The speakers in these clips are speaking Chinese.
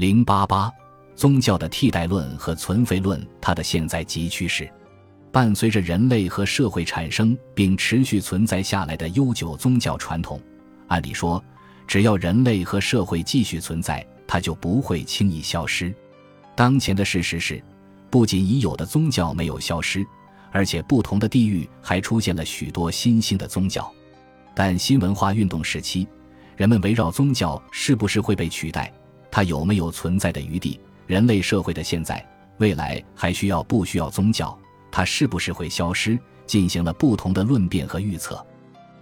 零八八，宗教的替代论和存废论，它的现在及趋势。伴随着人类和社会产生并持续存在下来的悠久宗教传统，按理说，只要人类和社会继续存在，它就不会轻易消失。当前的事实是，不仅已有的宗教没有消失，而且不同的地域还出现了许多新兴的宗教。但新文化运动时期，人们围绕宗教是不是会被取代，它有没有存在的余地，人类社会的现在、未来还需要不需要宗教？它是不是会消失？进行了不同的论辩和预测。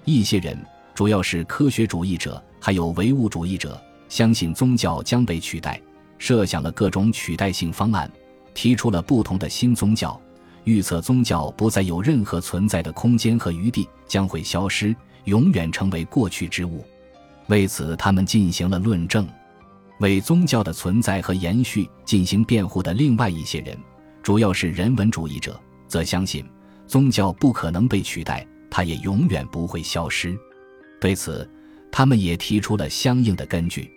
一些人，主要是科学主义者，还有唯物主义者，相信宗教将被取代，设想了各种取代性方案，提出了不同的新宗教，预测宗教不再有任何存在的空间和余地，将会消失，永远成为过去之物。为此，他们进行了论证。为宗教的存在和延续进行辩护的另外一些人，主要是人文主义者。则相信宗教不可能被取代，它也永远不会消失。对此，他们也提出了相应的根据。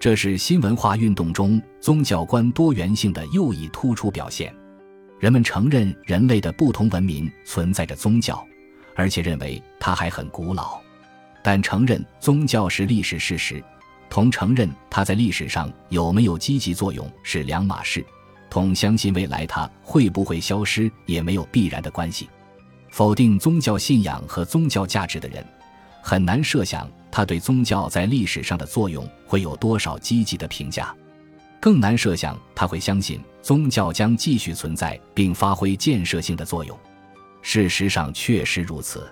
这是新文化运动中宗教观多元性的又一突出表现。人们承认人类的不同文明存在着宗教，而且认为它还很古老。但承认宗教是历史事实，同承认它在历史上有没有积极作用是两码事。同相信未来它会不会消失也没有必然的关系。否定宗教信仰和宗教价值的人，很难设想他对宗教在历史上的作用会有多少积极的评价，更难设想他会相信宗教将继续存在并发挥建设性的作用。事实上确实如此。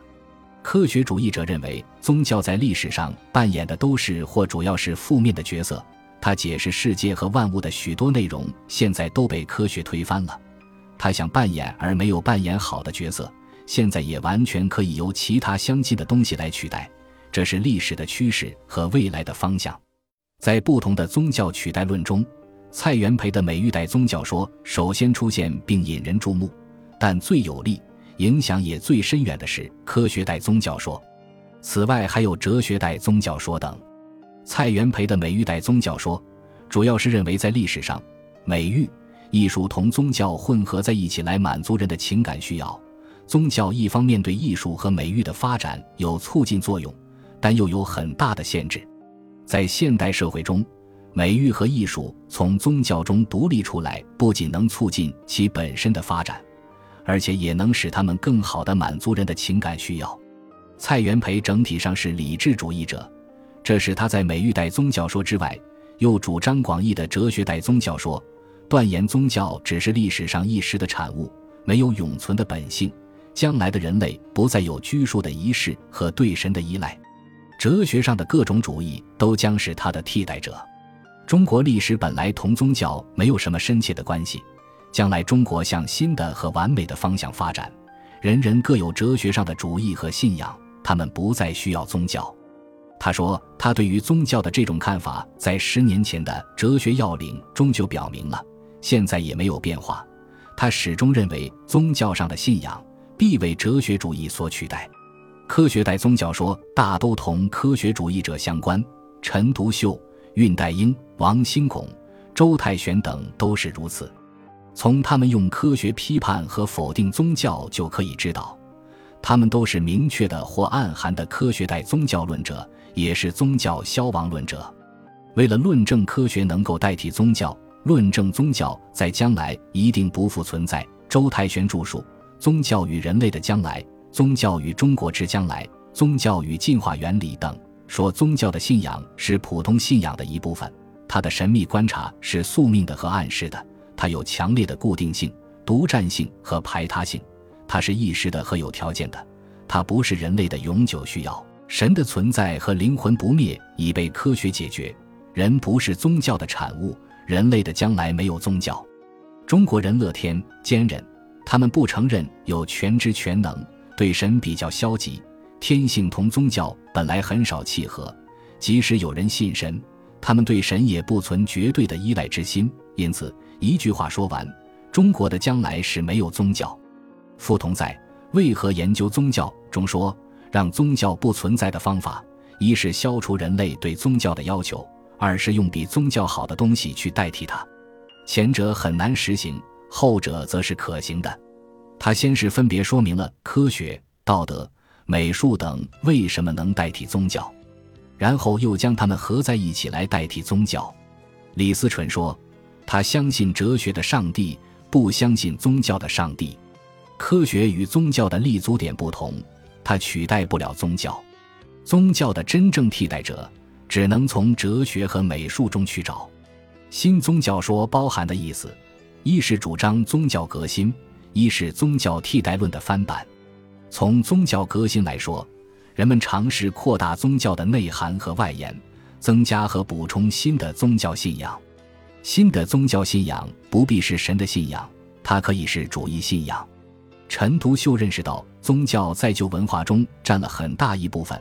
科学主义者认为，宗教在历史上扮演的都是或主要是负面的角色。他解释世界和万物的许多内容，现在都被科学推翻了。他想扮演而没有扮演好的角色，现在也完全可以由其他相近的东西来取代。这是历史的趋势和未来的方向。在不同的宗教取代论中，蔡元培的美育代宗教说首先出现并引人注目，但最有力、影响也最深远的是科学代宗教说。此外，还有哲学代宗教说等。蔡元培的美育代宗教说，主要是认为在历史上，美育、艺术同宗教混合在一起来满足人的情感需要。宗教一方面对艺术和美育的发展有促进作用，但又有很大的限制。在现代社会中，美育和艺术从宗教中独立出来，不仅能促进其本身的发展，而且也能使他们更好地满足人的情感需要。蔡元培整体上是理智主义者。这是他在美育代宗教说之外，又主张广义的哲学代宗教说，断言宗教只是历史上一时的产物，没有永存的本性。将来的人类不再有拘束的仪式和对神的依赖，哲学上的各种主义都将是他的替代者。中国历史本来同宗教没有什么深切的关系，将来中国向新的和完美的方向发展，人人各有哲学上的主义和信仰，他们不再需要宗教。他说：“他对于宗教的这种看法，在十年前的《哲学要领》中就表明了，现在也没有变化。他始终认为，宗教上的信仰必为哲学主义所取代。科学代宗教说大都同科学主义者相关，陈独秀、恽代英、王兴孔、周泰玄等都是如此。从他们用科学批判和否定宗教就可以知道，他们都是明确的或暗含的科学代宗教论者。”也是宗教消亡论者，为了论证科学能够代替宗教，论证宗教在将来一定不复存在。周泰玄著述《宗教与人类的将来》《宗教与中国之将来》《宗教与进化原理》等，说宗教的信仰是普通信仰的一部分，它的神秘观察是宿命的和暗示的，它有强烈的固定性、独占性和排他性，它是意识的和有条件的，它不是人类的永久需要。神的存在和灵魂不灭已被科学解决，人不是宗教的产物，人类的将来没有宗教。中国人乐天坚韧，他们不承认有全知全能，对神比较消极，天性同宗教本来很少契合。即使有人信神，他们对神也不存绝对的依赖之心。因此，一句话说完，中国的将来是没有宗教。傅同在《为何研究宗教》中说。让宗教不存在的方法，一是消除人类对宗教的要求，二是用比宗教好的东西去代替它。前者很难实行，后者则是可行的。他先是分别说明了科学、道德、美术等为什么能代替宗教，然后又将它们合在一起来代替宗教。李思纯说：“他相信哲学的上帝，不相信宗教的上帝。科学与宗教的立足点不同，它取代不了宗教。宗教的真正替代者，只能从哲学和美术中去找。新宗教说包含的意思，一是主张宗教革新。”一是宗教替代论的翻版。从宗教革新来说，人们尝试扩大宗教的内涵和外延，增加和补充新的宗教信仰。新的宗教信仰。不必是神的信仰，它可以是主义信仰。陈独秀认识到宗教在旧文化中占了很大一部分，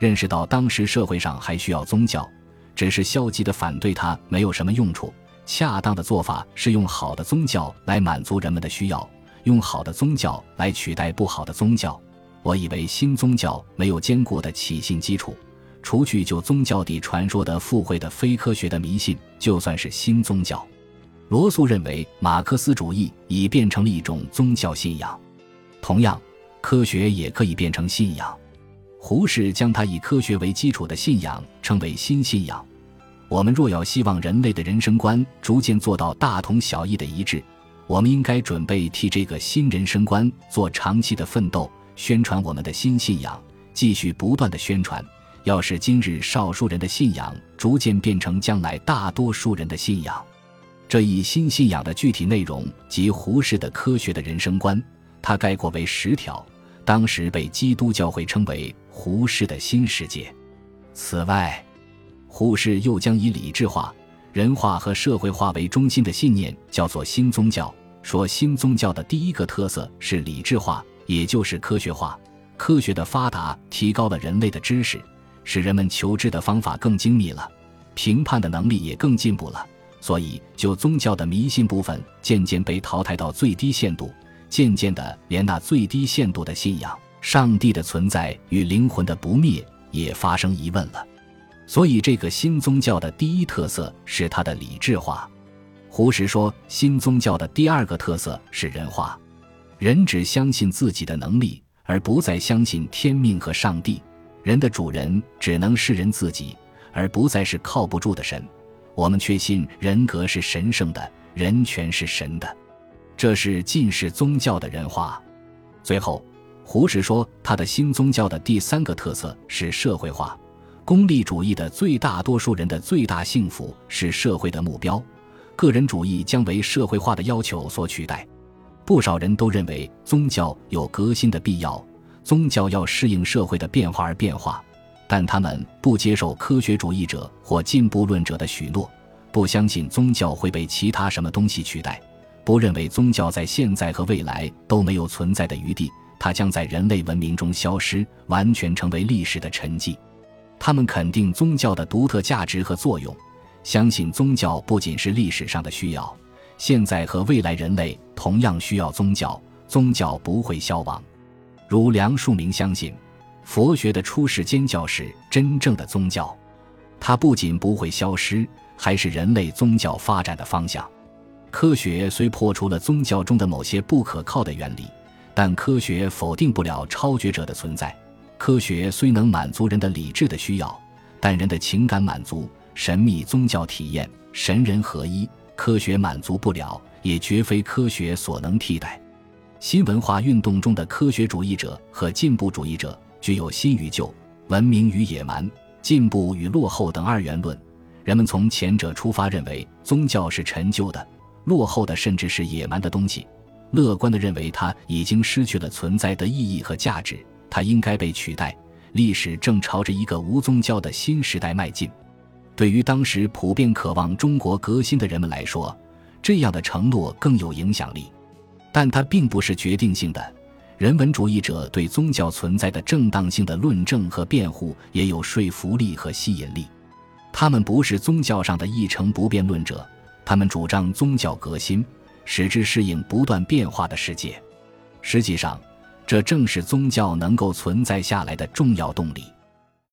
认识到当时社会上还需要宗教，只是消极的反对它没有什么用处。恰当的做法是用好的宗教来满足人们的需要。用好的宗教来取代不好的宗教，我以为新宗教没有坚固的起信基础，除去就宗教地传说的附会的非科学的迷信，就算是新宗教。罗素认为马克思主义已变成了一种宗教信仰，同样，科学也可以变成信仰。胡适将它以科学为基础的信仰称为新信仰。我们若要希望人类的人生观逐渐做到大同小异的一致。我们应该准备替这个新人生观做长期的奋斗，宣传我们的新信仰，继续不断的宣传，要使今日少数人的信仰逐渐变成将来大多数人的信仰。这一新信仰的具体内容及胡适的科学的人生观，他概括为十条，当时被基督教会称为胡适的新世界。此外，胡适又将以理智化。人化和社会化为中心的信念叫做新宗教。说新宗教的第一个特色是理智化，也就是科学化。科学的发达提高了人类的知识，使人们求知的方法更精密了，评判的能力也更进步了。所以，就宗教的迷信部分渐渐被淘汰到最低限度，渐渐的，连那最低限度的信仰——上帝的存在与灵魂的不灭，也发生疑问了。所以，这个新宗教的第一特色是它的理智化。胡适说，新宗教的第二个特色是人化，人只相信自己的能力，而不再相信天命和上帝。人的主人只能是人自己，而不再是靠不住的神。我们确信人格是神圣的，人权是神的。这是近世宗教的人话。最后，胡适说，他的新宗教的第三个特色是社会化。功利主义的最大多数人的最大幸福是社会的目标，个人主义将为社会化的要求所取代。不少人都认为宗教有革新的必要，宗教要适应社会的变化而变化，但他们不接受科学主义者或进步论者的许诺，不相信宗教会被其他什么东西取代，不认为宗教在现在和未来都没有存在的余地，它将在人类文明中消失，完全成为历史的沉寂。他们肯定宗教的独特价值和作用，相信宗教不仅是历史上的需要，现在和未来人类同样需要宗教，宗教不会消亡。如梁漱溟相信，佛学的出世间教是真正的宗教，它不仅不会消失，还是人类宗教发展的方向。科学虽破除了宗教中的某些不可靠的原理，但科学否定不了超觉者的存在。科学虽能满足人的理智的需要，但人的情感满足、神秘宗教体验、神人合一，科学满足不了，也绝非科学所能替代。新文化运动中的科学主义者和进步主义者具有新与旧、文明与野蛮、进步与落后等二元论。人们从前者出发，认为宗教是陈旧的、落后的，甚至是野蛮的东西；乐观的认为它已经失去了存在的意义和价值。它应该被取代，历史正朝着一个无宗教的新时代迈进。对于当时普遍渴望中国革新的人们来说，这样的承诺更有影响力，但它并不是决定性的。人文主义者对宗教存在的正当性的论证和辩护也有说服力和吸引力。他们不是宗教上的一成不变论者，他们主张宗教革新，使之适应不断变化的世界。实际上。这正是宗教能够存在下来的重要动力。